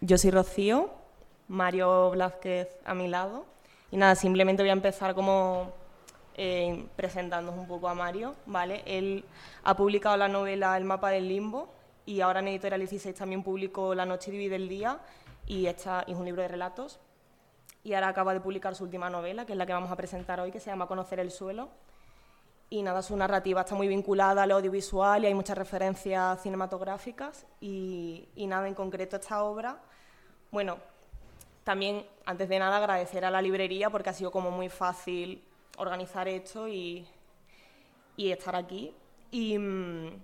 Yo soy Rocío, Mario Blázquez a mi lado. Y nada, simplemente voy a empezar como eh, presentándonos un poco a Mario, ¿vale? Él ha publicado la novela El mapa del limbo y ahora en Editorial 16 también publicó La noche divide el día y esta es un libro de relatos. Y ahora acaba de publicar su última novela, que es la que vamos a presentar hoy, que se llama Conocer el suelo. Y nada, su narrativa está muy vinculada al audiovisual y hay muchas referencias cinematográficas. Y, y nada, en concreto esta obra, bueno, también, antes de nada, agradecer a la librería porque ha sido como muy fácil organizar esto y, y estar aquí. Y, mm,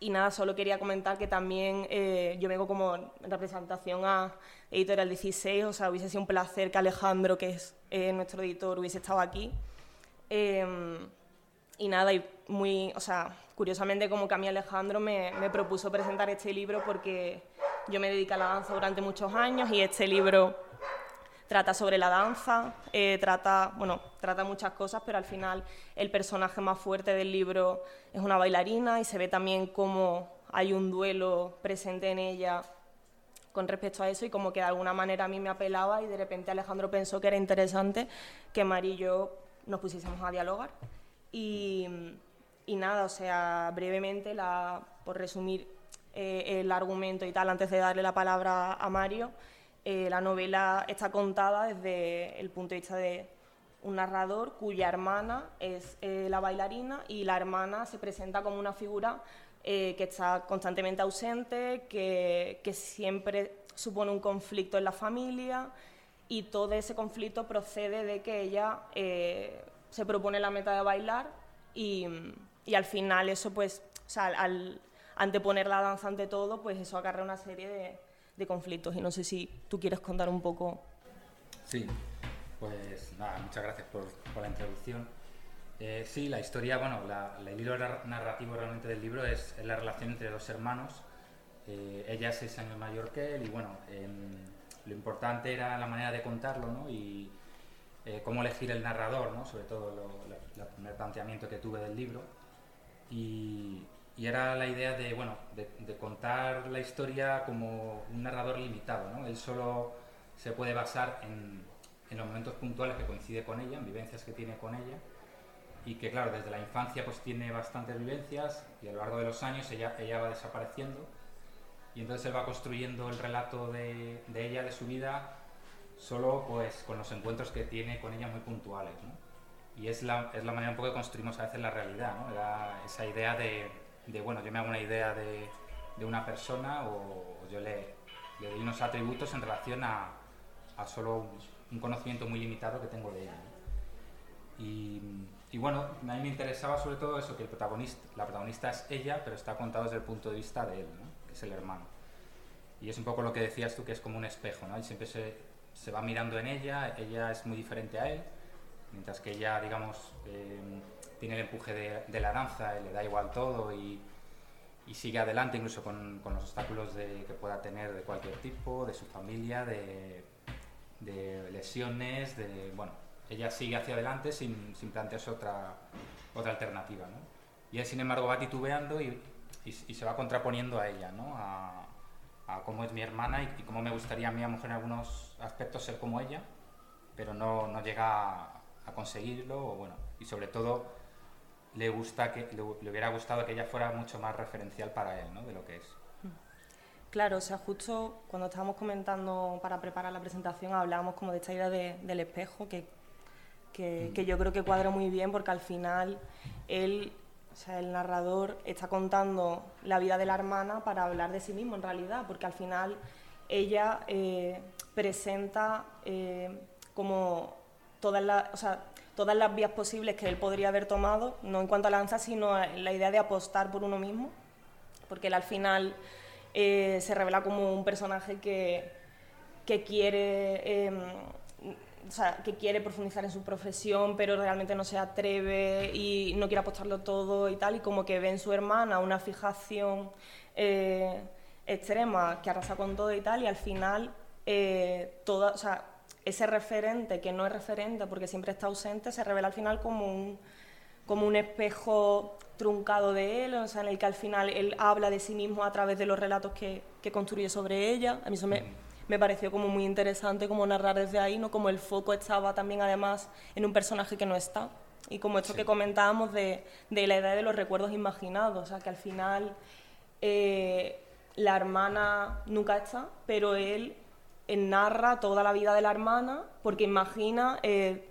y, nada, solo quería comentar que también eh, yo vengo como en representación a Editorial 16, o sea, hubiese sido un placer que Alejandro, que es eh, nuestro editor, hubiese estado aquí. Eh, y nada, y muy, o sea, curiosamente como que a mí Alejandro me, me propuso presentar este libro porque yo me dedico a la danza durante muchos años y este libro trata sobre la danza, eh, trata, bueno, trata muchas cosas, pero al final el personaje más fuerte del libro es una bailarina y se ve también cómo hay un duelo presente en ella con respecto a eso y como que de alguna manera a mí me apelaba y de repente Alejandro pensó que era interesante que Mari y yo nos pusiésemos a dialogar. Y, y nada, o sea, brevemente, la, por resumir eh, el argumento y tal, antes de darle la palabra a Mario, eh, la novela está contada desde el punto de vista de un narrador cuya hermana es eh, la bailarina y la hermana se presenta como una figura que está constantemente ausente, que, que, siempre supone un conflicto en la familia y todo ese conflicto procede de que ella se propone la meta de bailar y, y al final eso pues, o sea, al, anteponer la danza ante todo, pues eso acarrea una serie de, de conflictos. Y no sé si tú quieres contar un poco. Sí, pues nada, muchas gracias por, por la introducción. Eh, sí, la historia, bueno, la, el hilo narrativo realmente del libro es, la relación entre dos hermanos. Eh, ella es seis años mayor que él y bueno, lo importante era la manera de contarlo ¿no? Eh, cómo elegir el narrador, ¿no? sobre todo el primer planteamiento que tuve del libro. Y, y era la idea de, bueno, de, contar la historia como un narrador limitado, ¿no? Él solo se puede basar en, en, los momentos puntuales que coincide con ella, en vivencias que tiene con ella, y que claro, desde la infancia pues tiene bastantes vivencias y a lo largo de los años ella, ella va desapareciendo y entonces él va construyendo el relato de, de ella, de su vida, solo pues con los encuentros que tiene con ella muy puntuales. Y es la, es la manera un poco que construimos a veces la realidad, esa idea de bueno, yo me hago una idea de, de una persona o yo le, le, doy unos atributos en relación a, a solo un, conocimiento muy limitado que tengo de ella. Y, y, bueno, a mí me interesaba sobre todo eso, que el protagonista, la protagonista es ella, pero está contado desde el punto de vista de él, que es el hermano. Y es un poco lo que decías tú, que es como un espejo, ¿no? Y siempre se, se va mirando en ella, ella es muy diferente a él, mientras que ella, digamos, eh, tiene el empuje de, de, la danza, le da igual todo y, y sigue adelante incluso con, con los obstáculos de, que pueda tener de cualquier tipo, de su familia, de, de lesiones, de, bueno, ella sigue hacia adelante sin, sin plantearse otra, otra alternativa, ¿no? Y él, sin embargo, va titubeando y, y, y se va contraponiendo a ella, ¿no? A, a cómo es mi hermana y, y, cómo me gustaría a mí, a mujer, en algunos aspectos ser como ella, pero no, no llega a, a conseguirlo, o bueno, y sobre todo le, gusta que, le, le, hubiera gustado que ella fuera mucho más referencial para él, ¿no? De lo que es. Claro, o sea, justo cuando estábamos comentando para preparar la presentación hablábamos como de esta idea de, del espejo que, que, mm. que, yo creo que cuadra muy bien porque al final él, o sea, el narrador está contando la vida de la hermana para hablar de sí mismo en realidad, porque al final ella eh, presenta eh, como todas las, todas las vías posibles que él podría haber tomado, no en cuanto a la danza, sino la idea de apostar por uno mismo, porque él al final eh, se revela como un personaje que, que quiere... Sea, que quiere profundizar en su profesión, pero realmente no se atreve y no quiere apostarlo todo y tal, y como que ve en su hermana una fijación extrema que arrasa con todo y tal, y al final eh, toda, o sea, ese referente que no es referente porque siempre está ausente se revela al final como un, como un espejo truncado de él, o sea, en el que al final él habla de sí mismo a través de los relatos que, que construye sobre ella. A mí eso me, me, pareció como muy interesante como narrar desde ahí, ¿no? Como el foco estaba también además en un personaje que no está. Y como esto que comentábamos de, de, la edad de los recuerdos imaginados, o sea, que al final eh, la hermana nunca está, pero él, narra toda la vida de la hermana porque imagina, eh,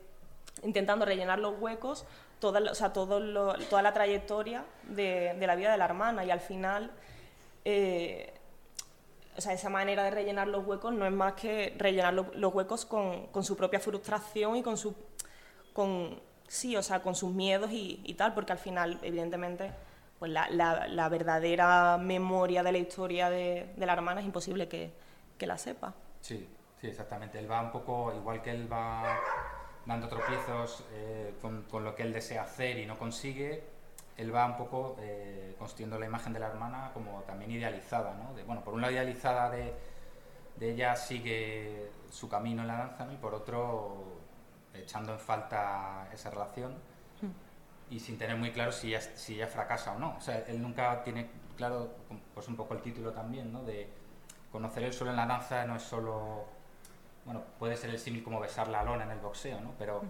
intentando rellenar los huecos, toda, la trayectoria de, la vida de la hermana. Y al final... Eh, esa manera de rellenar los huecos no es más que rellenar los huecos con, su propia frustración y con sus miedos y tal, porque al final, evidentemente, pues la, la, la, verdadera memoria de la historia de, de la hermana es imposible que, que, la sepa. Sí, sí, exactamente. Él va un poco, igual que él va dando tropiezos eh, con, con, lo que él desea hacer y no consigue, él va un poco eh, construyendo la imagen de la hermana como también idealizada, ¿no? De, bueno, por un lado idealizada de, de, ella sigue su camino en la danza ¿no? y por otro echando en falta esa relación y sin tener muy claro si ella, si ella fracasa o no. O sea, él nunca tiene claro, pues un poco el título también, ¿no? De conocer el suelo en la danza no es solo, bueno, puede ser el símil como besar la lona en el boxeo, ¿no? Pero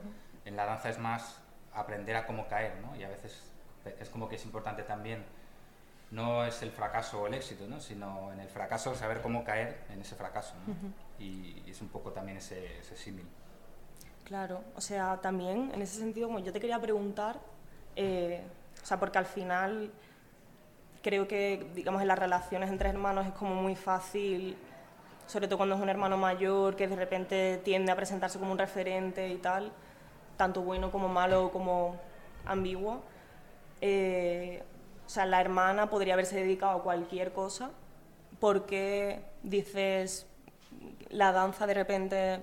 en la danza es más aprender a cómo caer, ¿no? Y a veces es como que es importante también, no es el fracaso o el éxito, ¿no? Sino en el fracaso saber cómo caer en ese fracaso, ¿no? y, y, es un poco también ese, ese símil. Claro, o sea, también en ese sentido, como yo te quería preguntar, eh, o sea, porque al final creo que, digamos, en las relaciones entre hermanos es como muy fácil, sobre todo cuando es un hermano mayor, que de repente tiende a presentarse como un referente y tal, tanto bueno como malo como ambiguo. Eh, o sea, la hermana podría haberse dedicado a cualquier cosa, porque dices, la danza de repente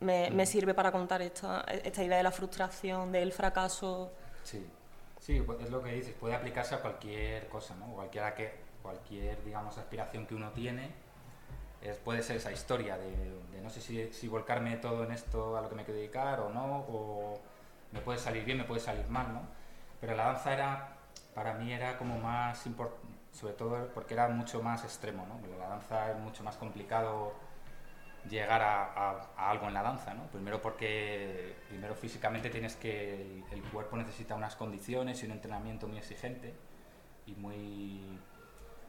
me, me sirve para contar esta, esta idea de la frustración, del fracaso Sí, sí, pues es lo que dices, puede aplicarse a cualquier cosa, ¿no? Cualquiera que, cualquier, digamos, aspiración que uno tiene, puede ser esa historia de, de no sé si, si, volcarme todo en esto a lo que me quiero dedicar o no, o me puede salir bien, me puede salir mal, ¿no? Pero la danza era, para mí era como más importante, sobre todo porque era mucho más extremo, ¿no? La danza es mucho más complicado llegar a, a, a, algo en la danza, ¿no? Primero porque primero físicamente tienes que el, el, cuerpo necesita unas condiciones y un entrenamiento muy exigente y muy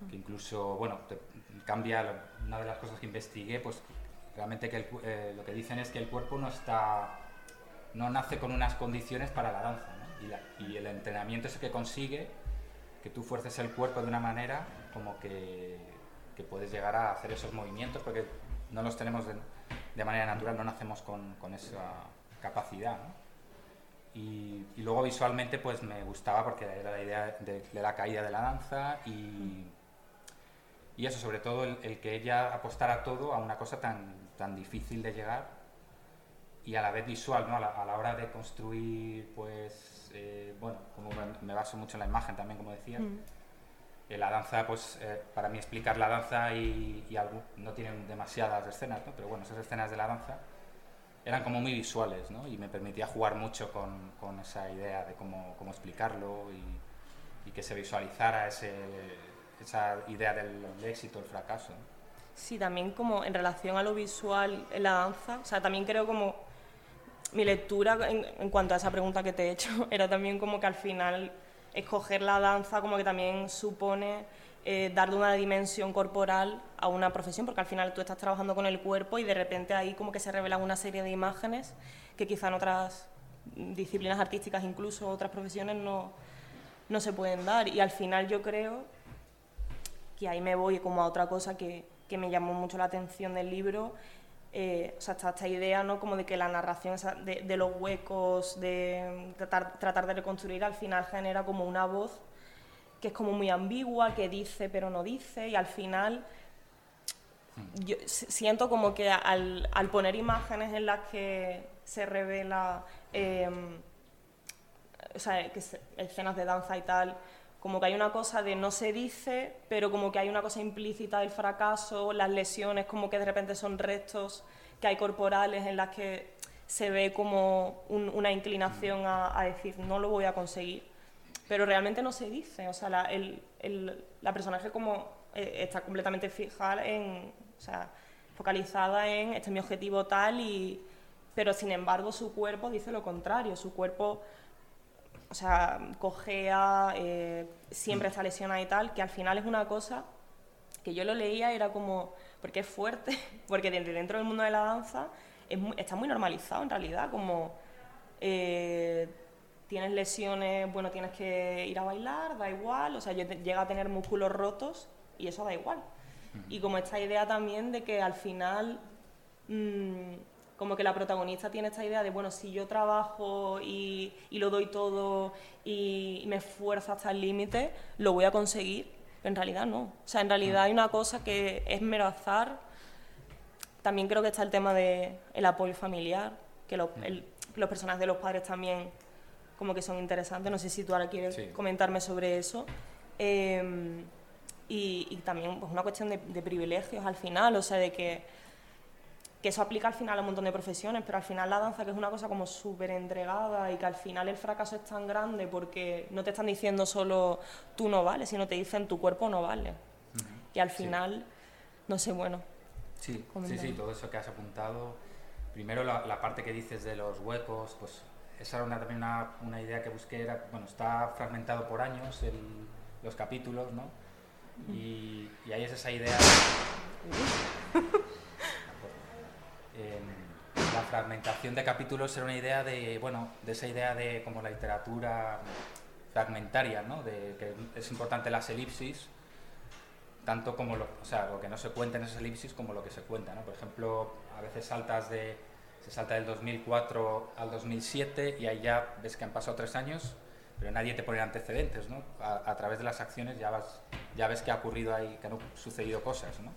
que incluso bueno te, cambia una de las cosas que investigué pues realmente que el, eh, lo que dicen es que el cuerpo no está no nace con unas condiciones para la danza ¿no? y, la, y el entrenamiento es el que consigue que tú fuerces el cuerpo de una manera como que, que puedes llegar a hacer esos movimientos porque no los tenemos de, de manera natural, no nacemos con, con esa capacidad. Y, luego visualmente pues me gustaba porque era la idea de, la caída de la danza y, y eso, sobre todo el, el, que ella apostara todo a una cosa tan, tan difícil de llegar y a la vez visual, ¿no? a, la, a la hora de construir, pues, eh, bueno, como me, baso mucho en la imagen también, como decía, mm la danza, pues eh, para mí explicar la danza y, y algo, no tienen demasiadas escenas, ¿no? pero bueno, esas escenas de la danza eran como muy visuales ¿no? y me permitía jugar mucho con, con esa idea de cómo, cómo explicarlo y, y, que se visualizara ese, esa idea del, del éxito, el fracaso. ¿no? Sí, también como en relación a lo visual en la danza, o sea, también creo como mi lectura en, en cuanto a esa pregunta que te he hecho era también como que al final escoger la danza como que también supone eh, darle una dimensión corporal a una profesión, porque al final tú estás trabajando con el cuerpo y de repente ahí como que se revelan una serie de imágenes que quizá en otras disciplinas artísticas, incluso otras profesiones, no, no se pueden dar. Y al final yo creo que ahí me voy como a otra cosa que, que me llamó mucho la atención del libro, eh, o sea, esta, esta, idea ¿no? como de que la narración de, los huecos, de tratar, tratar, de reconstruir, al final genera como una voz que es como muy ambigua, que dice pero no dice, y al final yo siento como que al, al poner imágenes en las que se revela, eh, o sea, que escenas de danza y tal, como que hay una cosa de no se dice, pero como que hay una cosa implícita del fracaso, las lesiones como que de repente son restos que hay corporales en las que se ve como una inclinación a, decir no lo voy a conseguir, pero realmente no se dice, o sea, la, el, la personaje como eh, está completamente fija en, o sea, focalizada en este es mi objetivo tal y pero sin embargo su cuerpo dice lo contrario, su cuerpo o sea, cojea, eh, siempre está lesionada y tal, que al final es una cosa que yo lo leía era como, porque es fuerte, porque dentro del mundo de la danza está muy normalizado en realidad, como eh, tienes lesiones, bueno, tienes que ir a bailar, da igual, o sea, llega a tener músculos rotos y eso da igual. Y como esta idea también de que al final, mm, como que la protagonista tiene esta idea de, bueno, si yo trabajo y, lo doy todo y, me esfuerzo hasta el límite, lo voy a conseguir. Pero en realidad no. O sea, en realidad hay una cosa que es mero azar. También creo que está el tema del el apoyo familiar, que los personajes de los padres también como que son interesantes. No sé si tú ahora quieres comentarme sobre eso. Em, y, también pues, una cuestión de, privilegios al final, o sea, de que, que, eso aplica al final a un montón de profesiones, pero al final la danza que es una cosa como súper entregada y que al final el fracaso es tan grande porque no te están diciendo solo tú no vales, sino te dicen tu cuerpo no vale. Y al final, no sé, bueno. Sí, sí, sí, todo eso que has apuntado. Primero la, la parte que dices de los huecos, pues esa era una, también una, una, idea que busqué, era, bueno, está fragmentado por años el, los capítulos, ¿no? Y, y ahí es esa idea... fragmentación de capítulos era una idea de, bueno, de esa idea de como la literatura fragmentaria, ¿no? De que es importante las elipsis, tanto como lo, o sea, lo que no se cuenta en esas elipsis como lo que se cuenta, ¿no? Por ejemplo, a veces saltas de se salta del 2004 al 2007 y ahí ya ves que han pasado tres años, pero nadie te pone antecedentes, ¿no? A, través de las acciones ya, vas, ya ves que ha ocurrido ahí, que han sucedido cosas, ¿no?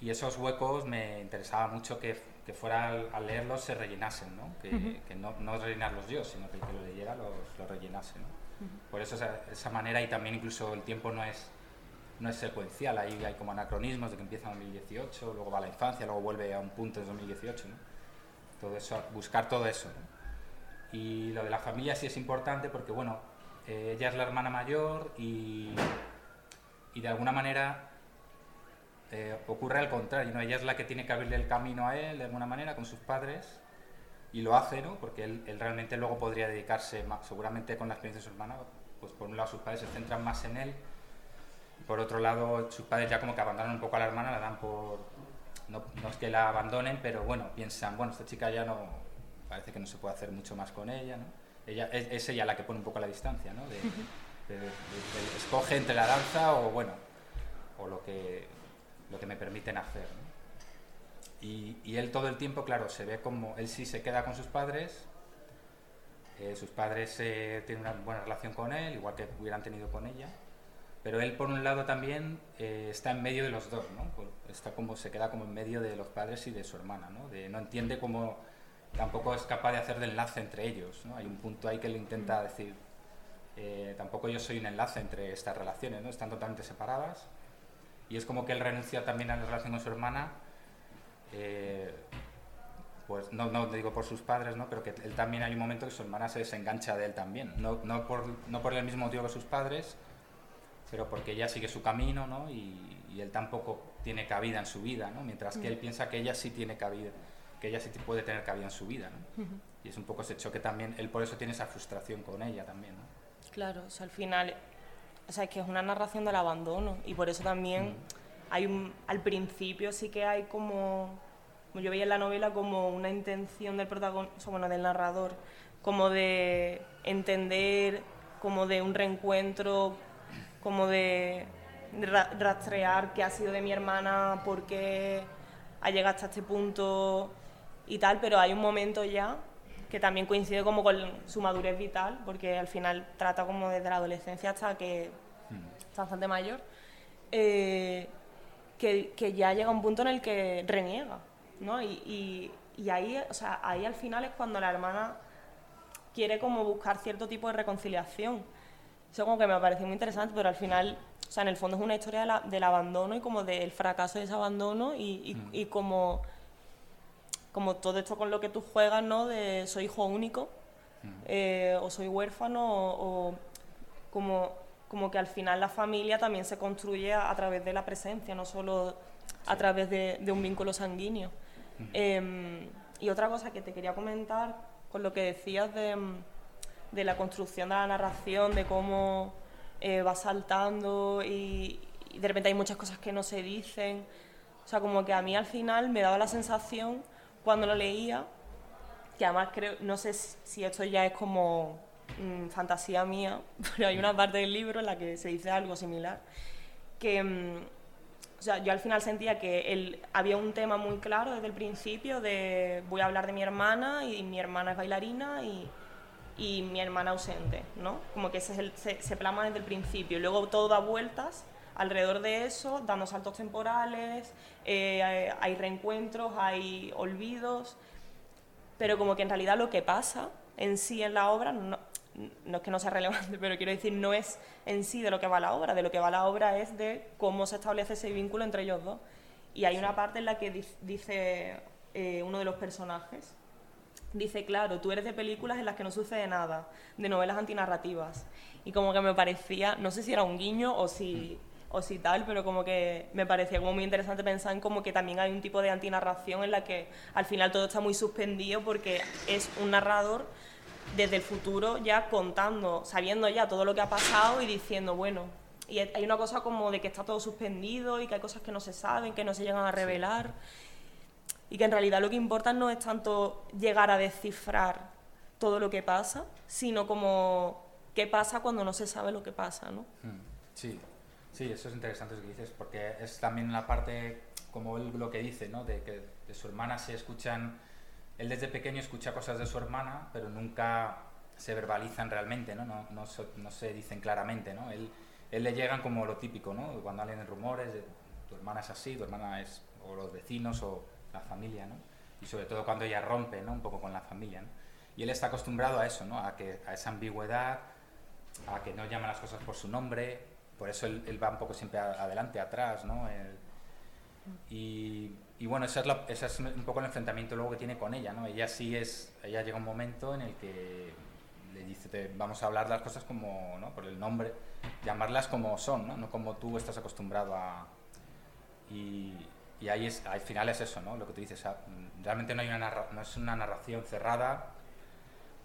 Y esos huecos me interesaba mucho que, que fuera al, leerlos se rellenasen, ¿no? Que, que no, no, rellenarlos yo, sino que el que lo leyera los, lo rellenase, ¿no? Por eso esa, esa manera y también incluso el tiempo no es no es secuencial, ahí hay como anacronismos de que empieza en 2018, luego va a la infancia, luego vuelve a un punto en 2018, ¿no? todo eso, buscar todo eso. Y lo de la familia sí es importante porque, bueno, eh, ella es la hermana mayor y, y de alguna manera eh, ocurre al contrario, ¿no? Ella es la que tiene que abrirle el camino a él de alguna manera con sus padres y lo hace, ¿no? Porque él, realmente luego podría dedicarse, más, seguramente con la experiencia de su hermana, pues por un lado sus padres se centran más en él, por otro lado sus padres ya como que abandonan un poco a la hermana, la dan por, no, es que la abandonen, pero bueno, piensan, bueno, esta chica ya no, parece que no se puede hacer mucho más con ella, ¿no? Ella, es, ella la que pone un poco la distancia, ¿no? De, escoge entre la danza o, bueno, o lo que, lo que me permiten hacer, y, y, él todo el tiempo, claro, se ve como, él sí se queda con sus padres, eh, sus padres eh, tienen una buena relación con él, igual que hubieran tenido con ella, pero él por un lado también eh, está en medio de los dos, ¿no? Está como, se queda como en medio de los padres y de su hermana, ¿no? De, no entiende cómo tampoco es capaz de hacer de enlace entre ellos, ¿no? Hay un punto ahí que le intenta decir, eh, tampoco yo soy un enlace entre estas relaciones, ¿no? Están totalmente separadas y es como que él renuncia también a la relación con su hermana, eh, pues no, no digo por sus padres, ¿no? Pero que él también hay un momento que su hermana se desengancha de él también, no, no, por, no por el mismo motivo que sus padres, pero porque ella sigue su camino, ¿no? Y, él tampoco tiene cabida en su vida, ¿no? Mientras que él mm. piensa que ella sí tiene cabida, que ella sí puede tener cabida en su vida, ¿no? Y es un poco ese choque también, él por eso tiene esa frustración con ella también, ¿no? Claro, o sea, al final, o sea, es que es una narración del abandono y por eso también mm. hay un, al principio sí que hay como, como yo veía en la novela, como una intención del protagonista, bueno, del narrador, como de entender, como de un reencuentro como de, rastrear qué ha sido de mi hermana, por qué ha llegado hasta este punto y tal, pero hay un momento ya que también coincide como con su madurez vital, porque al final trata como desde la adolescencia hasta que mm. está bastante mayor, eh, que, que, ya llega un punto en el que reniega, ¿no? Y, y, ahí, o sea, ahí al final es cuando la hermana quiere como buscar cierto tipo de reconciliación eso como que me parecido muy interesante, pero al final, o sea, en el fondo es una historia del abandono y como del fracaso de ese abandono y, y, mm. como como todo esto con lo que tú juegas, ¿no? De soy hijo único, eh, o soy huérfano, o, como, como que al final la familia también se construye a, través de la presencia, no solo a través de, un vínculo sanguíneo. Em, y otra cosa que te quería comentar, con lo que decías de, de la construcción de la narración, de cómo eh, va saltando y, y de repente hay muchas cosas que no se dicen. O sea, como que a mí al final me daba la sensación cuando lo leía, que además creo, no sé si esto ya es como mm, fantasía mía, pero hay una parte del libro en la que se dice algo similar, que mm, o sea, yo al final sentía que él, había un tema muy claro desde el principio de voy a hablar de mi hermana y mi hermana es bailarina y, y mi hermana ausente, ¿no? Como que ese es el, se, se plasma desde el principio luego todo da vueltas alrededor de eso, dando saltos temporales, eh, hay reencuentros, hay olvidos, pero como que en realidad lo que pasa en sí en la obra, no, es que no sea relevante, pero quiero decir, no es en sí de lo que va la obra, de lo que va la obra es de cómo se establece ese vínculo entre ellos dos. Y hay una parte en la que dice eh, uno de los personajes, dice, claro, tú eres de películas en las que no sucede nada, de novelas antinarrativas. Y como que me parecía, no sé si era un guiño o si o si tal, pero como que me parecía como muy interesante pensar en como que también hay un tipo de antinarración en la que al final todo está muy suspendido porque es un narrador desde el futuro ya contando, sabiendo ya todo lo que ha pasado y diciendo, bueno, y hay una cosa como de que está todo suspendido y que hay cosas que no se saben, que no se llegan a revelar y que en realidad lo que importa no es tanto llegar a descifrar todo lo que pasa, sino como qué pasa cuando no se sabe lo que pasa, ¿no? Hmm, sí, Sí, eso es interesante lo que dices, porque es también la parte, como él lo que dice, ¿no? de que de su hermana se escuchan, él desde pequeño escucha cosas de su hermana, pero nunca se verbalizan realmente, ¿no? No, no, no se dicen claramente, ¿no? Él, él le llegan como lo típico, ¿no? Cuando salen rumores de tu hermana es así, tu hermana es, o los vecinos o la familia, ¿no? Y sobre todo cuando ella rompe, ¿no? Un poco con la familia, ¿no? Y él está acostumbrado a eso, ¿no? A, que, a esa ambigüedad, a que no llaman las cosas por su nombre, por eso él, va un poco siempre adelante, atrás, ¿no? y, bueno, ese es, un poco el enfrentamiento luego que tiene con ella, ¿no? Ella sí es, ella llega un momento en el que le dice, vamos a hablar las cosas como, ¿no? Por el nombre, llamarlas como son, ¿no? No como tú estás acostumbrado a... Y, y ahí es, al final es eso, ¿no? Lo que tú dices, realmente no, hay una no es una narración cerrada,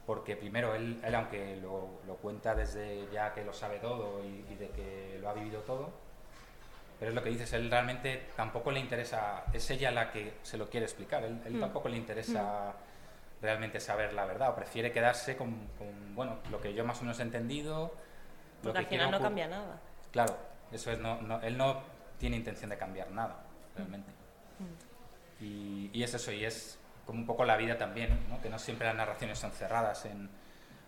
porque primero él, él aunque lo, lo, cuenta desde ya que lo sabe todo y, de que lo ha vivido todo, pero es lo que dices, él realmente tampoco le interesa, es ella la que se lo quiere explicar, él, él mm. tampoco le interesa mm. realmente saber la verdad, o prefiere quedarse con, bueno, lo que yo más o menos he entendido. Porque al final no cambia nada. Claro, eso es, no, no, él no tiene intención de cambiar nada, realmente. Mm. Y, y es eso, y es como un poco la vida también, ¿no? que no siempre las narraciones son cerradas, en,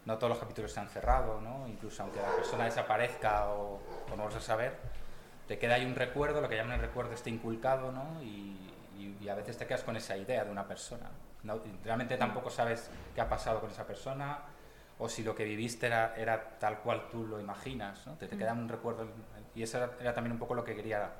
no todos los capítulos están cerrados, ¿no? incluso aunque la persona desaparezca o, o, no lo a saber, te queda ahí un recuerdo, lo que llaman el recuerdo está inculcado, ¿no? y, y, a veces te quedas con esa idea de una persona. No, realmente tampoco sabes qué ha pasado con esa persona o si lo que viviste era, era tal cual tú lo imaginas, ¿no? te, te queda un recuerdo y eso era, era también un poco lo que quería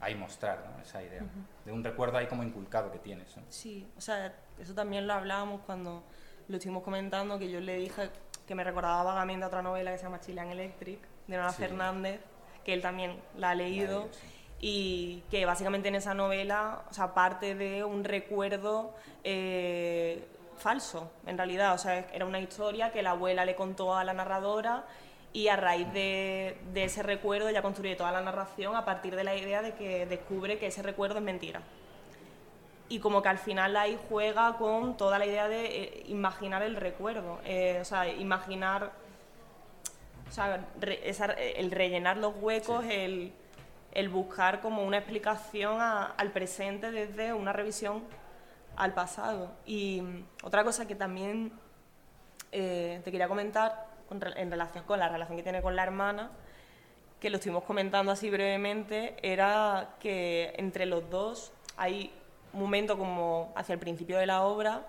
ahí mostrar esa idea, de un recuerdo ahí como inculcado que tienes. Sí, o sea, eso también lo hablábamos cuando lo estuvimos comentando, que yo le dije que me recordaba vagamente a otra novela que se llama Chilean Electric, de Nora Fernández, que él también la ha leído. y que básicamente en esa novela, o sea, parte de un recuerdo eh, falso, en realidad, o sea, era una historia que la abuela le contó a la narradora y a raíz de, ese recuerdo ella construye toda la narración a partir de la idea de que descubre que ese recuerdo es mentira. Y como que al final ahí juega con toda la idea de eh, imaginar el recuerdo, eh, o sea, imaginar, o sea, el rellenar los huecos, el, buscar como una explicación al presente desde una revisión al pasado. Y otra cosa que también eh, te quería comentar en relación con la relación que tiene con la hermana, que lo estuvimos comentando así brevemente, era que entre los dos hay un momento como hacia el principio de la obra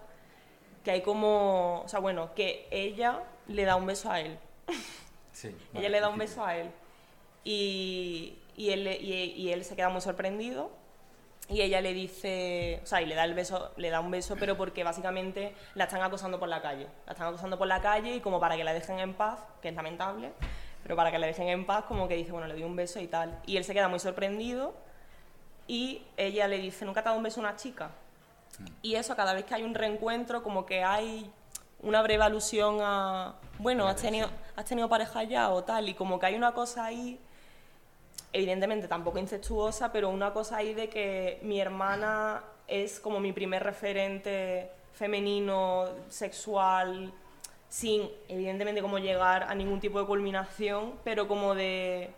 que hay como, o sea, bueno, que ella le da un beso a él. Sí, ella le da un beso a él. Y, y, él, y, él se queda muy sorprendido y ella le dice, o sea, y le da el beso, le da un beso, pero porque básicamente la están acosando por la calle. La están acosando por la calle y como para que la dejen en paz, que es lamentable, pero para que la dejen en paz, como que dice, bueno, le doy un beso y tal. Y él se queda muy sorprendido y ella le dice, ¿nunca te ha dado un beso a una chica? Mm. Y eso, cada vez que hay un reencuentro, como que hay una breve alusión a, bueno, has tenido, has tenido pareja ya o tal, y como que hay una cosa ahí evidentemente tampoco incestuosa, pero una cosa ahí de que mi hermana es como mi primer referente femenino, sexual, sin evidentemente como llegar a ningún tipo de culminación, pero como de...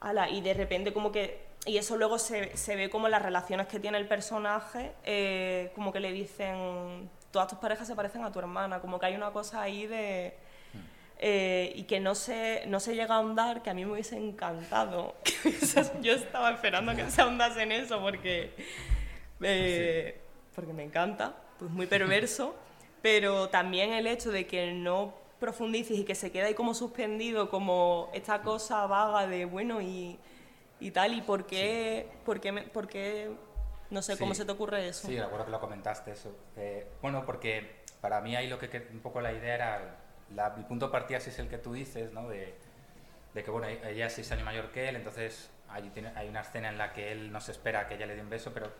Ala, y de repente como que... Y eso luego se, se ve como las relaciones que tiene el personaje, eh, como que le dicen, todas tus parejas se parecen a tu hermana, como que hay una cosa ahí de eh, y que no se, no se llega a ahondar, que a mí me hubiese encantado. Yo estaba esperando que se ahondase en eso porque, eh, porque me encanta, pues muy perverso, pero también el hecho de que no profundices y que se queda ahí como suspendido, como esta cosa vaga de, bueno, y, y tal, y por qué, por qué, por qué no sé, ¿cómo se te ocurre eso? Sí, recuerdo que lo comentaste eso. Eh, bueno, porque para mí ahí lo que un poco la idea era el punto de partida sí es el que tú dices, ¿no? De, que, bueno, ella es seis años mayor que él, entonces hay, tiene, hay una escena en la que él no se espera que ella le dé un beso, pero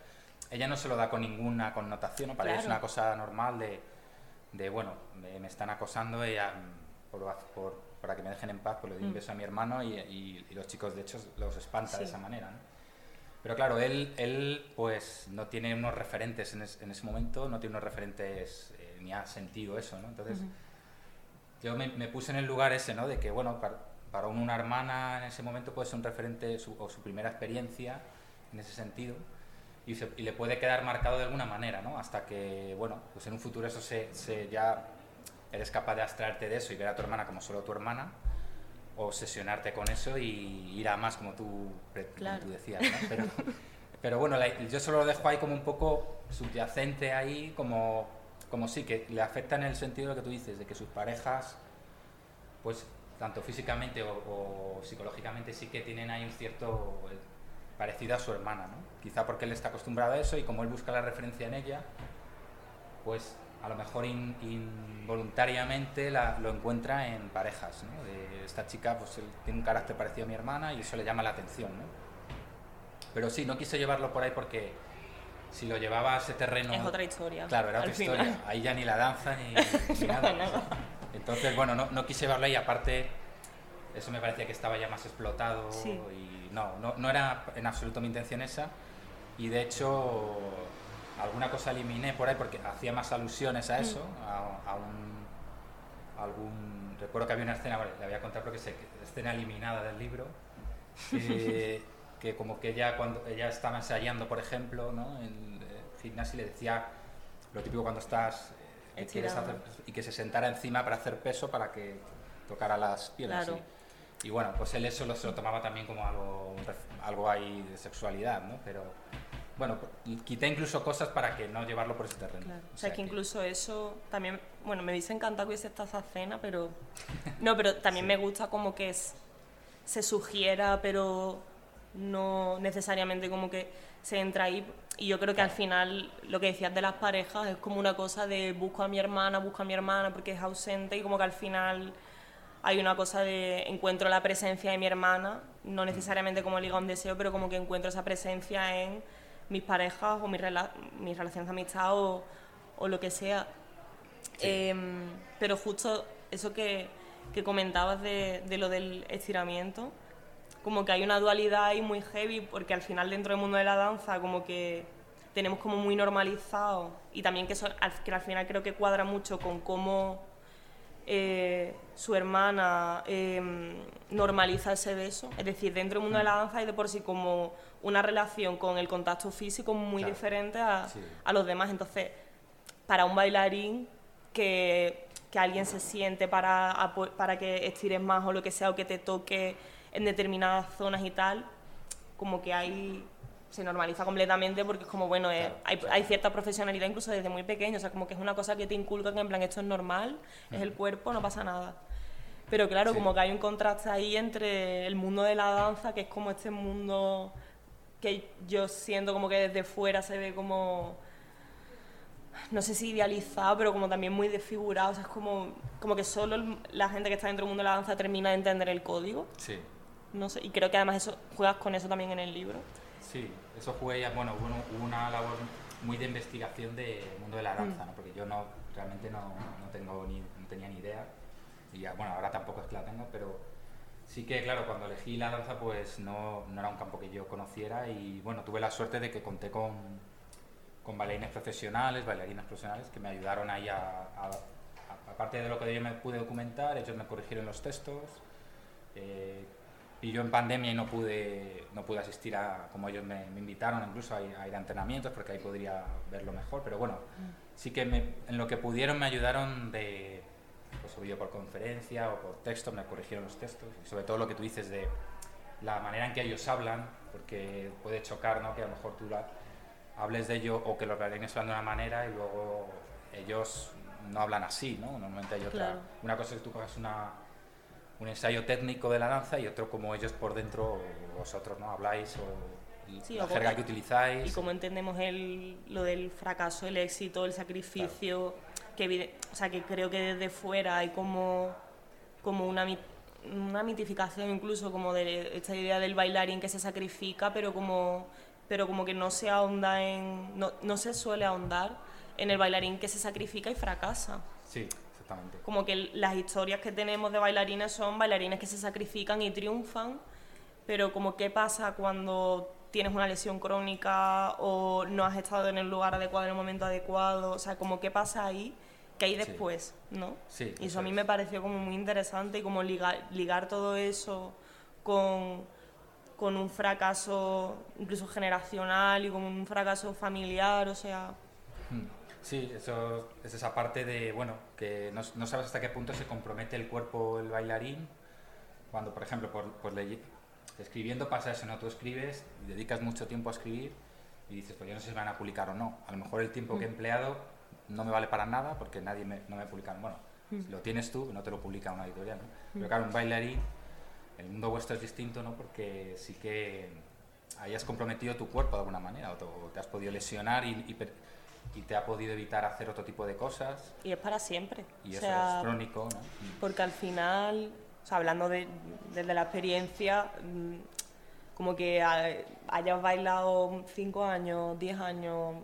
ella no se lo da con ninguna connotación, para ella es una cosa normal de, de bueno, me, están acosando y por, para que me dejen en paz, pues le doy un mm. beso a mi hermano y, los chicos, de hecho, los espanta de esa manera, ¿no? Pero claro, él, él pues no tiene unos referentes en, ese momento, no tiene unos referentes, eh, ni ha sentido eso, ¿no? Entonces yo me, puse en el lugar ese, ¿no? De que, bueno, para, una hermana en ese momento puede ser un referente o su primera experiencia en ese sentido y, le puede quedar marcado de alguna manera, ¿no? Hasta que, bueno, pues en un futuro eso se, se, ya eres capaz de abstraerte de eso y ver a tu hermana como solo tu hermana o obsesionarte con eso y ir a más como tú, tú decías, ¿no? Pero, pero bueno, yo solo lo dejo ahí como un poco subyacente ahí, como como sí, que le afecta en el sentido de lo que tú dices, de que sus parejas, pues tanto físicamente o, psicológicamente sí que tienen ahí un cierto parecido a su hermana, ¿no? Quizá porque él está acostumbrado a eso y como él busca la referencia en ella, pues a lo mejor involuntariamente lo encuentra en parejas, ¿no? De esta chica pues tiene un carácter parecido a mi hermana y eso le llama la atención, ¿no? Pero sí, no quise llevarlo por ahí porque si lo llevaba a ese terreno... Es otra historia. Claro, era otra historia. Ahí ya ni la danza ni, nada. Entonces, bueno, no, no quise verlo y aparte eso me parecía que estaba ya más explotado y no, no, no, era en absoluto mi intención esa y de hecho alguna cosa eliminé por ahí porque hacía más alusiones a mm. eso, a, un algún recuerdo que había una escena, vale, le voy a contar porque es escena eliminada del libro eh, que como que ella cuando ella estaba ensayando, por ejemplo, ¿no? en el eh, gimnasio le decía lo típico cuando estás eh, y que se sentara encima para hacer peso para que tocara las piernas. Y, bueno, pues él eso lo, se lo tomaba también como algo, algo ahí de sexualidad, ¿no? Pero bueno, quité incluso cosas para que no llevarlo por ese terreno. O, sea, que, incluso eso también, bueno, me hubiese encantado que hubiese estado esa cena, pero no, pero también me gusta como que es, se sugiera, pero no necesariamente como que se entra ahí. Y yo creo que al final lo que decías de las parejas es como una cosa de busco a mi hermana, busco a mi hermana porque es ausente y como que al final hay una cosa de encuentro la presencia de mi hermana, no necesariamente como liga un deseo, pero como que encuentro esa presencia en mis parejas o mis, mis relaciones de amistad o, o lo que sea. Em, pero justo eso que, que comentabas de, de lo del estiramiento, como que hay una dualidad ahí muy heavy porque al final dentro del mundo de la danza como que tenemos como muy normalizado y también que, eso, que al final creo que cuadra mucho con cómo eh, su hermana em, normaliza ese beso. Es decir, dentro del mundo de la danza hay de por sí como una relación con el contacto físico muy diferente a, a, los demás. Entonces, para un bailarín que, que alguien se siente para, para que estires más o lo que sea o que te toque en determinadas zonas y tal, como que hay se normaliza completamente porque es como, bueno, hay, hay, cierta profesionalidad incluso desde muy pequeño, o sea, como que es una cosa que te inculca que en plan esto es normal, es el cuerpo, no pasa nada. Pero claro, como que hay un contraste ahí entre el mundo de la danza, que es como este mundo que yo siento como que desde fuera se ve como no sé si idealizado, pero como también muy desfigurado. O sea, es como, como que solo la gente que está dentro del mundo de la danza termina de entender el código. Sí. No sé, y creo que además eso juegas con eso también en el libro. Sí, eso jugué ya, bueno, hubo una labor muy de investigación del mundo de la danza, mm. ¿no? porque yo no realmente no, no, tengo ni, no tenía ni idea, y ya, bueno, ahora tampoco es que la tenga, pero sí que, claro, cuando elegí la danza, pues no, no era un campo que yo conociera, y bueno, tuve la suerte de que conté con, con bailarines profesionales, bailarinas profesionales, que me ayudaron ahí a, aparte de lo que yo me pude documentar, ellos me corrigieron los textos, y yo en pandemia no pude, no pude asistir a, como ellos me, invitaron incluso a, ir a entrenamientos, porque ahí podría verlo mejor, pero bueno, mm. sí que en lo que pudieron me ayudaron de, pues o por conferencia o por texto, me corrigieron los textos, y sobre todo lo que tú dices de la manera en que ellos hablan, porque puede chocar, ¿no? Que a lo mejor tú hables de ello o que los bailarines hablan de una manera y luego ellos no hablan así, ¿no? Normalmente hay otra. Una cosa es que tú coges una un ensayo técnico de la danza y otro como ellos por dentro vosotros no habláis o la jerga que utilizáis. Y como entendemos el, lo del fracaso, el éxito, el sacrificio, que, o sea, que creo que desde fuera hay como, como una, una mitificación incluso como de esta idea del bailarín que se sacrifica, pero como, pero como que no se ahonda en, no, no se suele ahondar en el bailarín que se sacrifica y fracasa. Sí. Como que las historias que tenemos de bailarines son bailarines que se sacrifican y triunfan, pero como qué pasa cuando tienes una lesión crónica o no has estado en el lugar adecuado en el momento adecuado, o sea, como qué pasa ahí, que hay después, ¿no? Sí, y eso a mí me pareció como muy interesante y como ligar, ligar todo eso con, con un fracaso incluso generacional y con un fracaso familiar, o sea... Hmm. Sí, eso es esa parte de, bueno, que no, no, sabes hasta qué punto se compromete el cuerpo el bailarín. Cuando, por ejemplo, por, por escribiendo pasa eso, ¿no? Tú escribes y dedicas mucho tiempo a escribir y dices, pues yo no sé si van a publicar o no. A lo mejor el tiempo que he mm. empleado no me vale para nada porque nadie me, no me publica. Bueno, mm. lo tienes tú, no te lo publica una editorial, ¿no? Pero mm. claro, un bailarín, el mundo vuestro es distinto, ¿no? Porque sí que hayas comprometido tu cuerpo de alguna manera o te, has podido lesionar y, y y te ha podido evitar hacer otro tipo de cosas. Y es para siempre. Y eso es crónico, ¿no? Porque al final, o sea, hablando de, desde la experiencia, mm, como que hayas bailado 5 años, 10 años,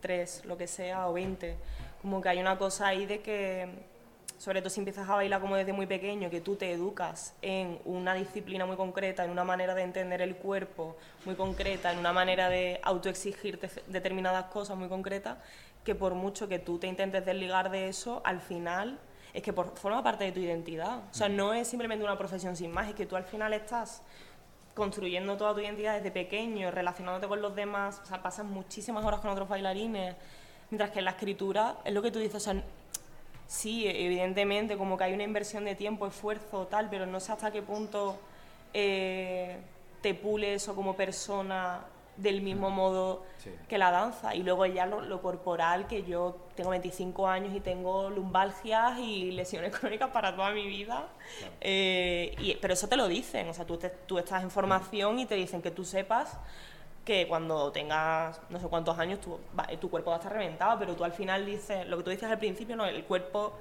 3, lo que sea, o 20, como que hay una cosa ahí de que sobre todo si empiezas a bailar como desde muy pequeño, que tú te educas en una disciplina muy concreta, en una manera de entender el cuerpo muy concreta, en una manera de autoexigirte determinadas cosas muy concretas, que por mucho que tú te intentes desligar de eso, al final es que forma parte de tu identidad. O sea, no es simplemente una profesión sin más, es que tú al final estás construyendo toda tu identidad desde pequeño, relacionándote con los demás, o sea, pasas muchísimas horas con otros bailarines, mientras que en la escritura es lo que tú dices, o sea, sí, evidentemente, como que hay una inversión de tiempo, esfuerzo, tal, pero no sé hasta qué punto eh, te pule eso como persona del mismo modo que la danza. Y luego ya lo, corporal, que yo tengo 25 años y tengo lumbalgias y lesiones crónicas para toda mi vida. Eh, y, pero eso te lo dicen, o sea, tú, tú estás en formación y te dicen que tú sepas que cuando tengas no sé cuántos años tu, tu cuerpo va a estar reventado, pero tú al final dices, lo que tú dices al principio, no, el cuerpo,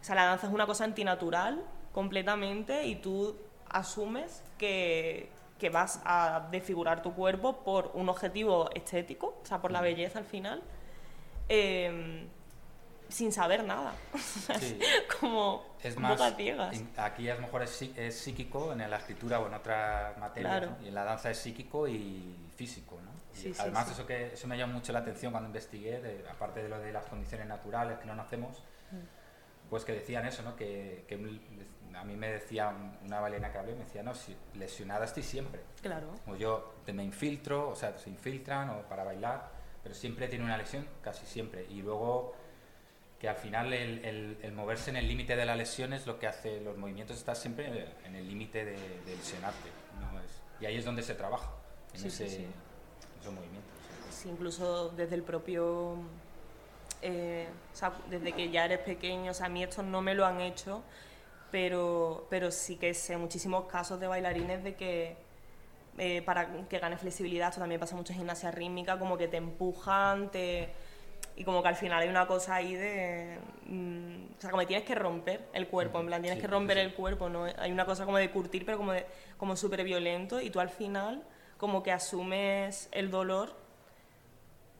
o sea, la danza es una cosa antinatural completamente y tú asumes que, que vas a desfigurar tu cuerpo por un objetivo estético, o sea, por la belleza al final. Eh, sin saber nada. como es más, Aquí a lo mejor es, es, psíquico, en la escritura o en otras materias, y en la danza es psíquico y físico. ¿no? además, Eso, que, eso me llamó mucho la atención cuando investigué, aparte de lo de las condiciones naturales que no nacemos, mm. pues que decían eso, ¿no? que, que a mí me decía una balena que hablé, me decía, no, si lesionada estoy siempre. Claro. O yo me infiltro, o sea, se infiltran o para bailar, pero siempre tiene una lesión, casi siempre. Y luego que al final el, el, moverse en el límite de la lesión es lo que hace los movimientos, estar siempre en el límite de, lesionarte. y ahí es donde se trabaja, en ese, esos movimientos. Sí, incluso desde el propio... Eh, o sea, desde que ya eres pequeño, o sea, a mí esto no me lo han hecho, pero, pero sí que sé muchísimos casos de bailarines de que eh, para que gane flexibilidad, esto también pasa mucho en gimnasia rítmica, como que te empujan, te y como que al final hay una cosa ahí de mm, o sea como tienes que romper el cuerpo en plan tienes que romper el cuerpo no hay una cosa como de curtir pero como de, como súper violento y tú al final como que asumes el dolor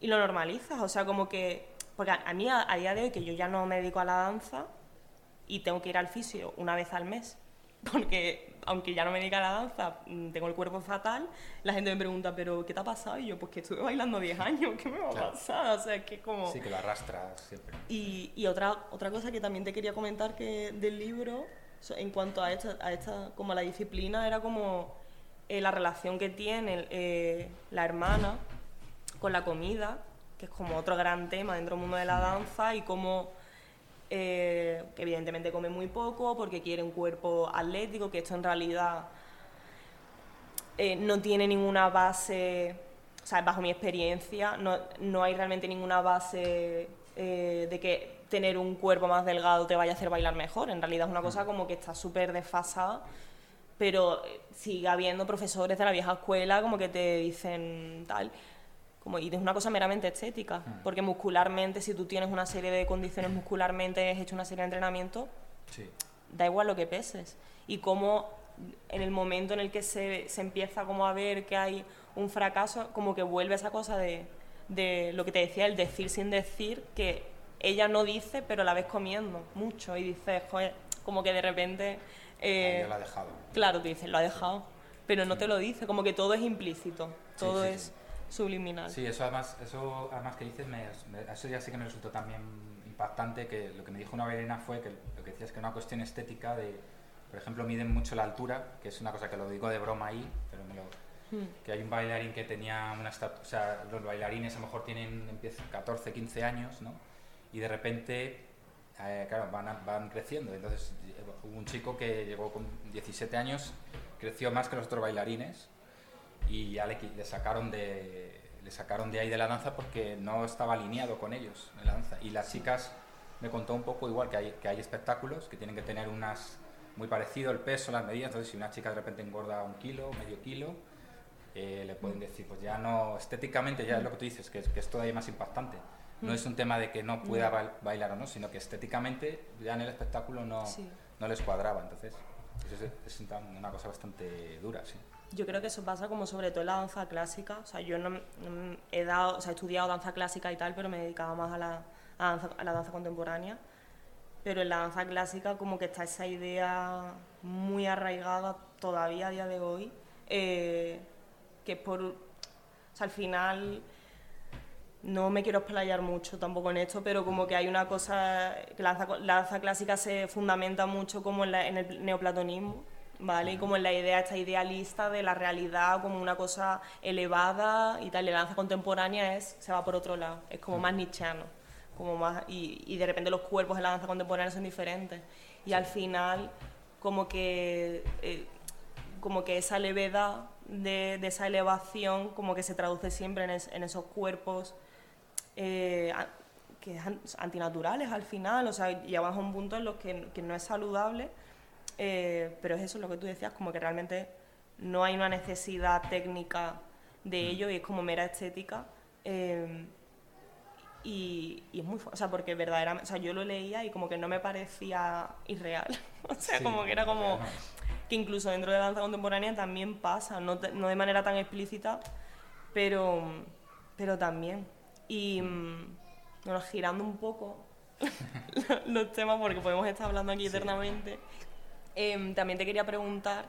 y lo normalizas o sea como que porque a, mí a, día de hoy que yo ya no me dedico a la danza y tengo que ir al fisio una vez al mes porque aunque ya no me dedico a la danza, mm, tengo el cuerpo fatal, la gente me pregunta, ¿pero qué te ha pasado? Y yo, pues que estuve bailando 10 años, ¿qué me va a pasar? O sea, es que como... Sí, que lo arrastras siempre. Y, y, otra, otra cosa que también te quería comentar que del libro, en cuanto a esta, a esta como la disciplina, era como eh, la relación que tiene eh, la hermana con la comida, que es como otro gran tema dentro del mundo de la danza, y cómo eh, que evidentemente come muy poco porque quiere un cuerpo atlético, que esto en realidad eh, no tiene ninguna base, o sea, bajo mi experiencia, no, no hay realmente ninguna base eh, de que tener un cuerpo más delgado te vaya a hacer bailar mejor. En realidad es una cosa como que está súper desfasada, pero sigue habiendo profesores de la vieja escuela como que te dicen tal como, y es una cosa meramente estética, hmm. porque muscularmente, si tú tienes una serie de condiciones muscularmente, has hecho una serie de entrenamientos, da igual lo que peses. Y como en el momento en el que se, se, empieza como a ver que hay un fracaso, como que vuelve esa cosa de, de lo que te decía, el decir sin decir, que ella no dice, pero la ves comiendo mucho y dices, joder, como que de repente... Eh, lo ha dejado. Claro, tú dices, lo ha dejado, pero no te lo dice, como que todo es implícito, todo es subliminal. Sí, eso además, eso además que dices, me, eso ya sí que me resultó también impactante, que lo que me dijo una bailarina fue que lo que decía es que una cuestión estética de, por ejemplo, miden mucho la altura, que es una cosa que lo digo de broma ahí, pero me lo, hmm. que hay un bailarín que tenía una o sea, los bailarines a lo mejor tienen empiezan 14, 15 años, ¿no? Y de repente, eh, claro, van, van creciendo. Entonces, hubo un chico que llegó con 17 años, creció más que los otros bailarines y ya le, sacaron de le sacaron de ahí de la danza porque no estaba alineado con ellos en la danza y las chicas me contó un poco igual que hay, que hay espectáculos que tienen que tener unas muy parecido el peso, las medidas, entonces si una chica de repente engorda un kilo, medio kilo, eh, le pueden decir, pues ya no, estéticamente ya es lo que tú dices, que, que es todavía más impactante. No es un tema de que no pueda bailar o no, sino que estéticamente ya en el espectáculo no, no les cuadraba, entonces es, es una cosa bastante dura, sí yo creo que eso pasa como sobre todo en la danza clásica. O sea, yo no, he dado, o sea, he estudiado danza clásica y tal, pero me dedicaba más a la, a la danza contemporánea. Pero en la danza clásica como que está esa idea muy arraigada todavía a día de hoy, eh, que por... O sea, al final no me quiero explayar mucho tampoco en esto, pero como que hay una cosa, que la danza, la danza clásica se fundamenta mucho como en, en el neoplatonismo, ¿vale? Y como en la idea esta idealista de la realidad como una cosa elevada y tal, la danza contemporánea es, se va por otro lado, es como más nichano, como más, y, y de repente los cuerpos de la danza contemporánea son diferentes. Y al final, como que, eh, como que esa levedad de, de, esa elevación, como que se traduce siempre en, en esos cuerpos eh, que antinaturales al final, o sea, llevamos a un punto en los que, que no es saludable eh, pero es eso lo que tú decías, como que realmente no hay una necesidad técnica de mm. ello y es como mera estética. Eh, y, es muy, o sea, porque verdaderamente, o sea, yo lo leía y como que no me parecía irreal, o sea, como que era como que incluso dentro de la danza contemporánea también pasa, no, no de manera tan explícita, pero, pero también. Y mm, bueno, girando un poco los temas, porque podemos estar hablando aquí eternamente, Em, también te quería preguntar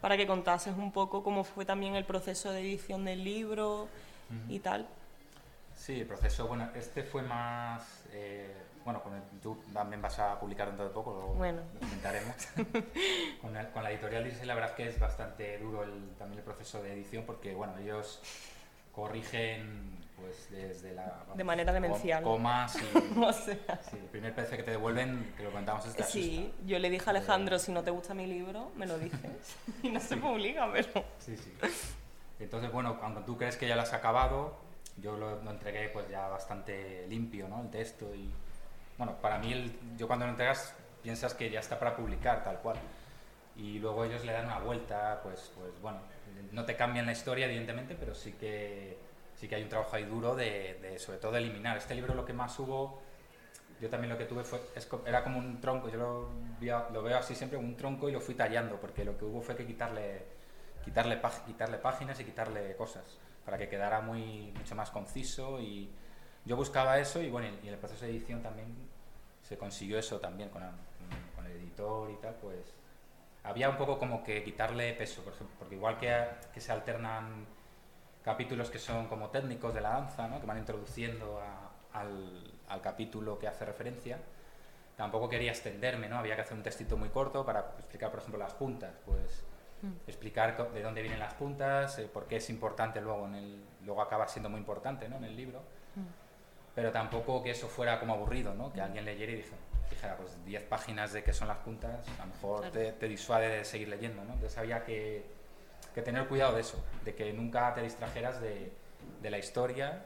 para que contases un poco cómo fue también el proceso de edición del libro y tal. Sí, el proceso, bueno, este fue más, eh, bueno, con tú también vas a publicar dentro de poco, lo, bueno. comentaremos. con, con, la editorial dice la verdad es que es bastante duro el, también el proceso de edición porque, bueno, ellos corrigen pues desde la... de manera demencial. Comas y... o sea. Sí, el primer PDF que te devuelven, que lo contamos es Sí, yo le dije a Alejandro, si no te gusta mi libro, me lo dices. y no se publica, pero... Sí, sí. Entonces, bueno, aunque tú crees que ya lo has acabado, yo lo, entregué pues ya bastante limpio, ¿no? El texto y... Bueno, para mí, el, yo cuando lo entregas piensas que ya está para publicar, tal cual. y luego ellos le dan una vuelta, pues, pues bueno, no te cambian la historia evidentemente, pero sí que, sí que hay un trabajo ahí duro de, de sobre todo eliminar. Este libro lo que más hubo, yo también lo que tuve fue, era como un tronco, yo lo, lo veo así siempre, un tronco y lo fui tallando, porque lo que hubo fue que quitarle, quitarle, quitarle páginas y quitarle cosas, para que quedara muy, mucho más conciso y yo buscaba eso y bueno, y en el proceso de edición también se consiguió eso también con, con el editor y tal, pues había un poco como que quitarle peso, por ejemplo, porque igual que, que se alternan capítulos que son como técnicos de la danza, ¿no? que van introduciendo al, al, capítulo que hace referencia, tampoco quería extenderme, ¿no? había que hacer un textito muy corto para explicar, por ejemplo, las puntas, pues mm. explicar de dónde vienen las puntas, eh, por qué es importante luego, en el, luego acaba siendo muy importante ¿no? en el libro, mm. pero tampoco que eso fuera como aburrido, ¿no? que alguien leyera y dijera, dijera, pues 10 páginas de qué son las puntas, a lo mejor te, te, disuade de seguir leyendo, ¿no? Entonces había que, que, tener cuidado de eso, de que nunca te distrajeras de, de, la historia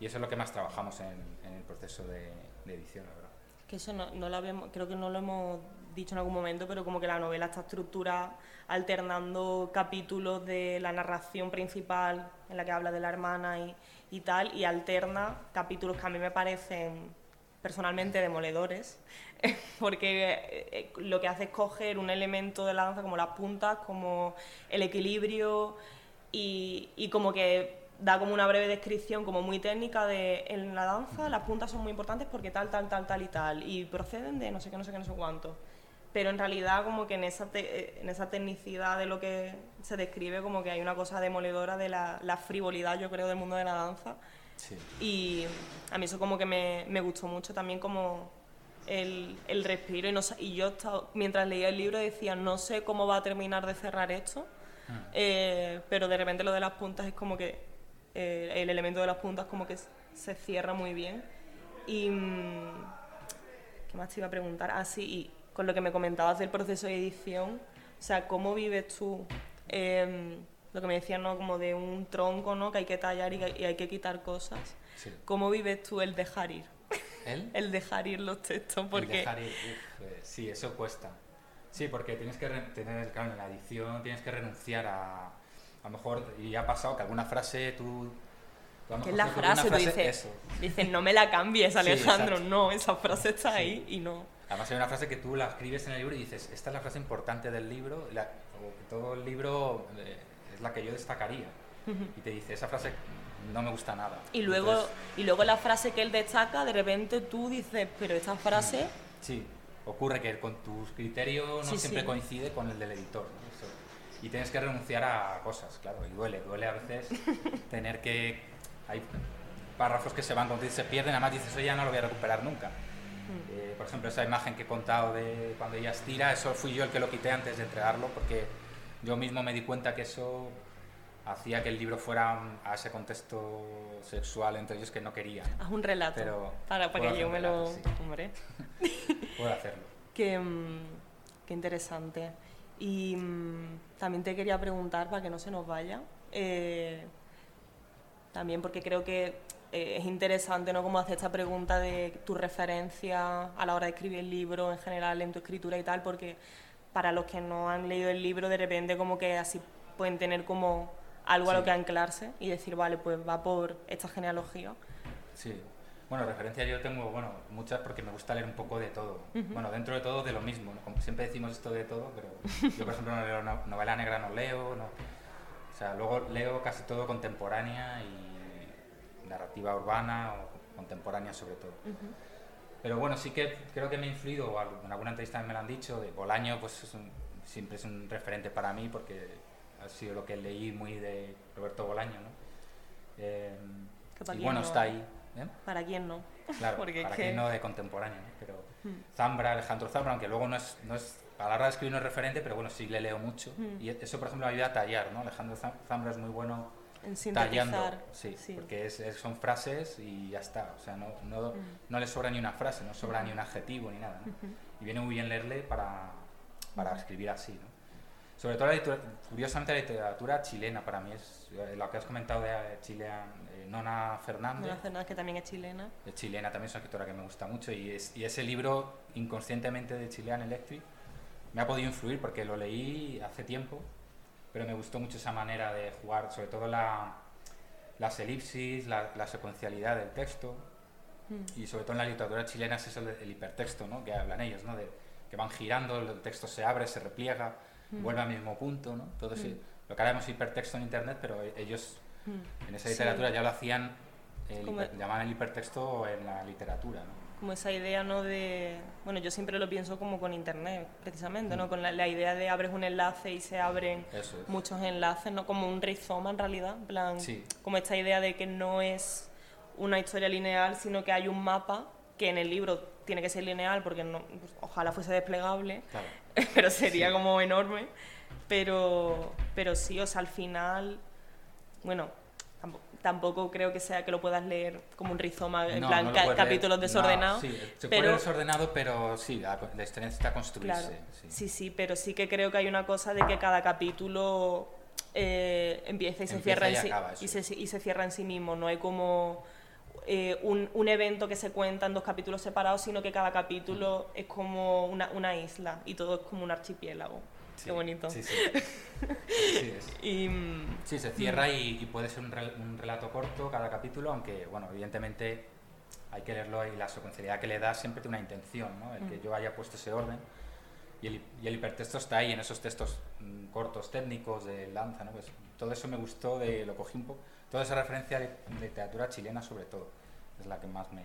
y eso es lo que más trabajamos en, en el proceso de, edición, la verdad. Que eso no lo habíamos, creo que no lo hemos dicho en algún momento, pero como que la novela está estructurada alternando capítulos de la narración principal en la que habla de la hermana y, y tal, y alterna capítulos que a mí me parecen personalmente demoledores, porque eh, eh, lo que hace es coger un elemento de la danza como las puntas, como el equilibrio y, como que da como una breve descripción como muy técnica de en la danza las puntas son muy importantes porque tal, tal, tal, tal y tal y proceden de no sé qué, no sé qué, no sé cuánto. Pero en realidad como que en esa, eh, en esa tecnicidad de lo que se describe como que hay una cosa demoledora de la frivolidad yo creo del mundo de la danza y a mí eso como que me, me gustó mucho también como el, el respiro y, no, y yo mientras leía el libro decía no sé cómo va a terminar de cerrar esto ah. eh, pero de repente lo de las puntas es como que eh, el elemento de las puntas como que se cierra muy bien y mm, ¿qué más te iba a preguntar? ah sí y con lo que me comentabas del proceso de edición o sea cómo vives tú eh, lo que me decían, ¿no? Como de un tronco, ¿no? Que hay que tallar y, hay que quitar cosas. ¿Cómo vives tú el dejar ir? ¿El? el dejar ir los textos, porque... El dejar ir, eh, sí, eso cuesta. Sí, porque tienes que tener, claro, en la edición tienes que renunciar a... A lo mejor, y ha pasado que alguna frase tú... ¿Qué es la frase? Tú dices, dices, no me la cambies, Alejandro. no, esa frase está ahí y no. Además hay una frase que tú la escribes en el libro y dices, esta es la frase importante del libro, la, todo el libro... Eh, es la que yo destacaría. Y te dice, esa frase no me gusta nada. Y luego, y luego la frase que él destaca, de repente tú dices, pero esta frase... Sí, ocurre que con tus criterios no siempre coincide con el del editor. Y tienes que renunciar a cosas, claro, y duele, duele a veces tener que... Hay párrafos que se van, cuando se pierden, además dices, eso ya no lo voy a recuperar nunca. Eh, por ejemplo, esa imagen que he contado de cuando ella estira, eso fui yo el que lo quité antes de entregarlo porque yo mismo me di cuenta que eso hacía que el libro fuera a ese contexto sexual entre ellos que no quería. Haz un relato Pero para, para que yo me lo... Hombre. Puedo hacerlo. Qué, mm, qué interesante. Y mm, también te quería preguntar, para que no se nos vaya, eh, también porque creo que eh, es interesante ¿no? cómo hacer esta pregunta de tu referencia a la hora de escribir el libro en general, en tu escritura y tal, porque para los que no han leído el libro, de repente como que así pueden tener como algo a lo que anclarse y decir, vale, pues va por esta genealogía. Sí. Bueno, referencias yo tengo, bueno, muchas porque me gusta leer un poco de todo. Bueno, dentro de todo de lo mismo, Como siempre decimos esto de todo, pero yo, por ejemplo, no leo novela negra, no leo, no. O sea, luego leo casi todo contemporánea y narrativa urbana o contemporánea sobre todo. Pero bueno, sí que creo que me ha influido, o en alguna entrevista me lo han dicho, de Bolaño, pues siempre es un referente para mí porque ha sido lo que leí muy de Roberto Bolaño, ¿no? Eh, y bueno, está ahí. ¿eh? ¿Para quién no? Claro, para quién no de contemporáneo, pero hmm. Zambra, Alejandro Zambra, aunque luego no es, no es, a la hora de escribir no es referente, pero bueno, sí le leo mucho. Hmm. Y eso, por ejemplo, me ayuda a tallar, ¿no? Alejandro Zambra es muy bueno en tallando, sí, porque son frases y ya está, o sea, no, no, mm. no, le sobra ni una frase, no sobra ni un adjetivo ni nada, y viene muy bien leerle para, para escribir así, ¿no? Sobre todo, la curiosamente, la literatura chilena para mí es eh, lo que has comentado de eh, Chile, eh, Nona Fernández. Nona Fernández, que también es chilena. Es chilena, también es una escritora que me gusta mucho, y, es, y ese libro, inconscientemente, de Chilean Electric, me ha podido influir porque lo leí hace tiempo, pero me gustó mucho esa manera de jugar, sobre todo la, las elipsis, la, la secuencialidad del texto y sobre todo en la literatura chilena es eso el hipertexto, ¿no? Que hablan ellos, ¿no? De, que van girando, el texto se abre, se repliega, vuelve al mismo punto, ¿no? Todo lo que ahora vemos hipertexto en internet, pero ellos en esa literatura ya lo hacían, llamaban el hipertexto en la literatura, ¿no? Como esa idea no de bueno yo siempre lo pienso como con internet precisamente no con la, idea de abres un enlace y se abren muchos enlaces no como un rizoma en realidad en plan como esta idea de que no es una historia lineal, sino que hay un mapa que en el libro tiene que ser lineal porque no, pues, ojalá fuese desplegable, pero sería como enorme. Pero, pero sí, o sea, al final, bueno, tampoco, creo que sea que lo puedas leer como un rizoma, en plan capítulos desordenados. sí, se pero, puede desordenado, pero sí, la, historia necesita construirse. sí. sí, pero sí que creo que hay una cosa de que cada capítulo eh, empieza y se cierra en sí, y, se, y se cierra en sí mismo, no hay como eh, un, un, evento que se cuenta en dos capítulos separados, sino que cada capítulo es como una, una isla y todo es como un archipiélago. Qué bonito. Sí, sí. y, mm, sí se cierra y, puede ser un, un, relato corto cada capítulo, aunque, bueno, evidentemente hay que leerlo y la secuencialidad que le da siempre tiene una intención, ¿no? El que mm. yo haya puesto ese orden. Y el, y el, hipertexto está ahí en esos textos mm, cortos técnicos de Lanza, ¿no? Pues todo eso me gustó, de, lo cogí un poco, toda esa referencia de literatura chilena sobre todo es la que más me...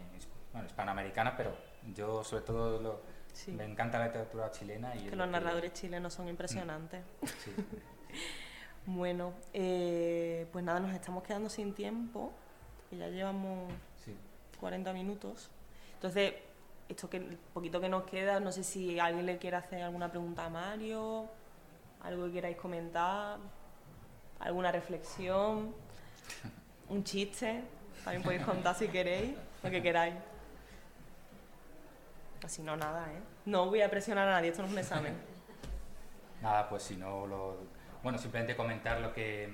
Bueno, hispanoamericana, pero yo sobre todo lo, me encanta la literatura chilena. Y que los narradores chilenos son impresionantes. Sí. bueno, eh, pues nada, nos estamos quedando sin tiempo, que ya llevamos 40 minutos. Entonces, esto que poquito que nos queda, no sé si alguien le quiere hacer alguna pregunta a Mario, algo que queráis comentar, alguna reflexión, un chiste. También podéis contar si queréis, lo que queráis. Así no, nada, ¿eh? No voy a presionar a nadie, esto no es un examen. nada, pues si no lo... Bueno, simplemente comentar lo que...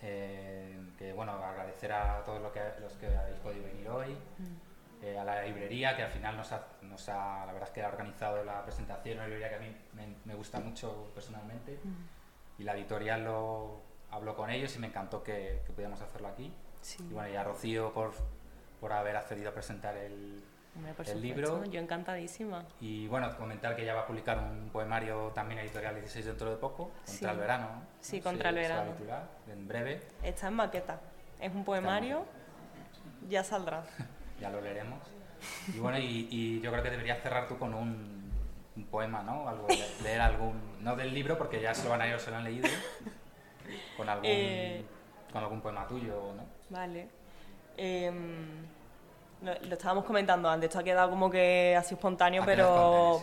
Eh, que bueno, agradecer a todos los que, los que habéis podido venir hoy, mm. eh, a la librería que al final nos ha, nos ha, la verdad es que ha organizado la presentación, una librería que a mí me, gusta mucho personalmente, mm. y la editorial lo habló con ellos y me encantó que, que pudiéramos hacerlo aquí. Y bueno, y a Rocío por, por haber accedido a presentar el, el libro. Yo encantadísima. Y bueno, comentar que ya va a publicar un poemario también editorial 16 dentro de poco, contra el verano. Sí, contra el verano. en breve. Está en maqueta. Es un poemario, ya saldrá. ya lo leeremos. Y bueno, y, yo creo que deberías cerrar tú con un, un poema, ¿no? Algo, leer algún, no del libro porque ya se lo van a ir o se lo han leído, con algún, eh, con algún poema tuyo, ¿no? Vale. Em, lo, estábamos comentando antes, esto ha quedado como que así espontáneo, pero...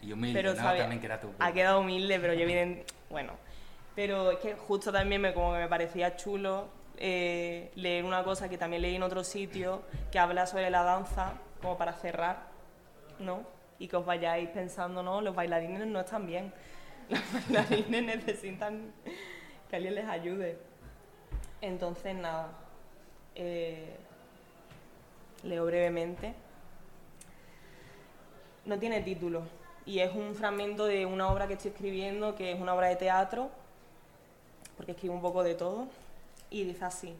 Y humilde, pero, También que era tu... Ha quedado humilde, pero yo evidente... Bueno, pero es que justo también me, como que me parecía chulo eh, leer una cosa que también leí en otro sitio, que habla sobre la danza, como para cerrar, ¿no? Y que os vayáis pensando, ¿no? Los bailarines no están bien. Los bailarines necesitan que alguien les ayude. Entonces, nada, eh, leo brevemente. No tiene título y es un fragmento de una obra que estoy escribiendo, que es una obra de teatro, porque escribo un poco de todo, y dice así.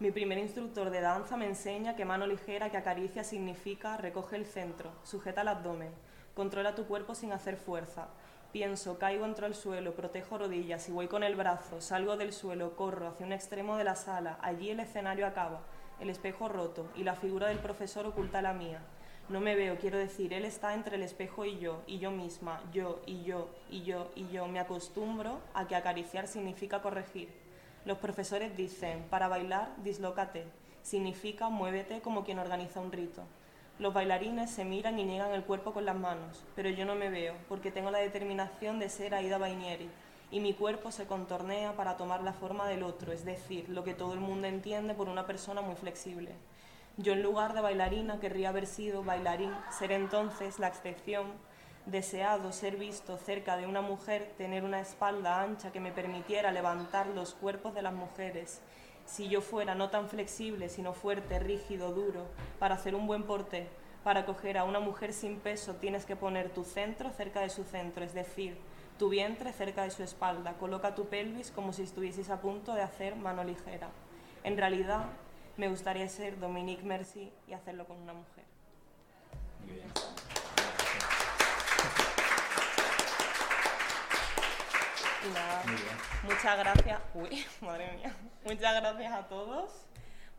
Mi primer instructor de danza me enseña que mano ligera que acaricia significa recoge el centro, sujeta el abdomen, controla tu cuerpo sin hacer fuerza, Pienso, caigo, entro al suelo, protejo rodillas y voy con el brazo, salgo del suelo, corro hacia un extremo de la sala, allí el escenario acaba, el espejo roto y la figura del profesor oculta la mía. No me veo, quiero decir, él está entre el espejo y yo, y yo misma, yo, y yo, y yo, y yo. Me acostumbro a que acariciar significa corregir. Los profesores dicen, para bailar, dislócate. Significa muévete como quien organiza un rito. Los bailarines se miran y niegan el cuerpo con las manos, pero yo no me veo, porque tengo la determinación de ser Aida Bainieri, y mi cuerpo se contornea para tomar la forma del otro, es decir, lo que todo el mundo entiende por una persona muy flexible. Yo en lugar de bailarina querría haber sido bailarín, ser entonces la excepción, deseado ser visto cerca de una mujer, tener una espalda ancha que me permitiera levantar los cuerpos de las mujeres, si yo fuera no tan flexible, sino fuerte, rígido, duro, para hacer un buen porté, Para coger a una mujer sin peso tienes que poner tu centro cerca de su centro, es decir, tu vientre cerca de su espalda. Coloca tu pelvis como si estuvieses a punto de hacer mano ligera. En realidad, me gustaría ser Dominique Mercy y hacerlo con una mujer. Muy bien. Y nada, Muy bien. muchas gracias. Uy, madre mía. Muchas gracias a todos.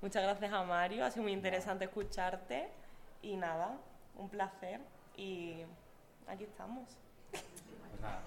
Muchas gracias a Mario. Ha sido muy interesante escucharte. Y nada, un placer. Y aquí estamos. Pues nada,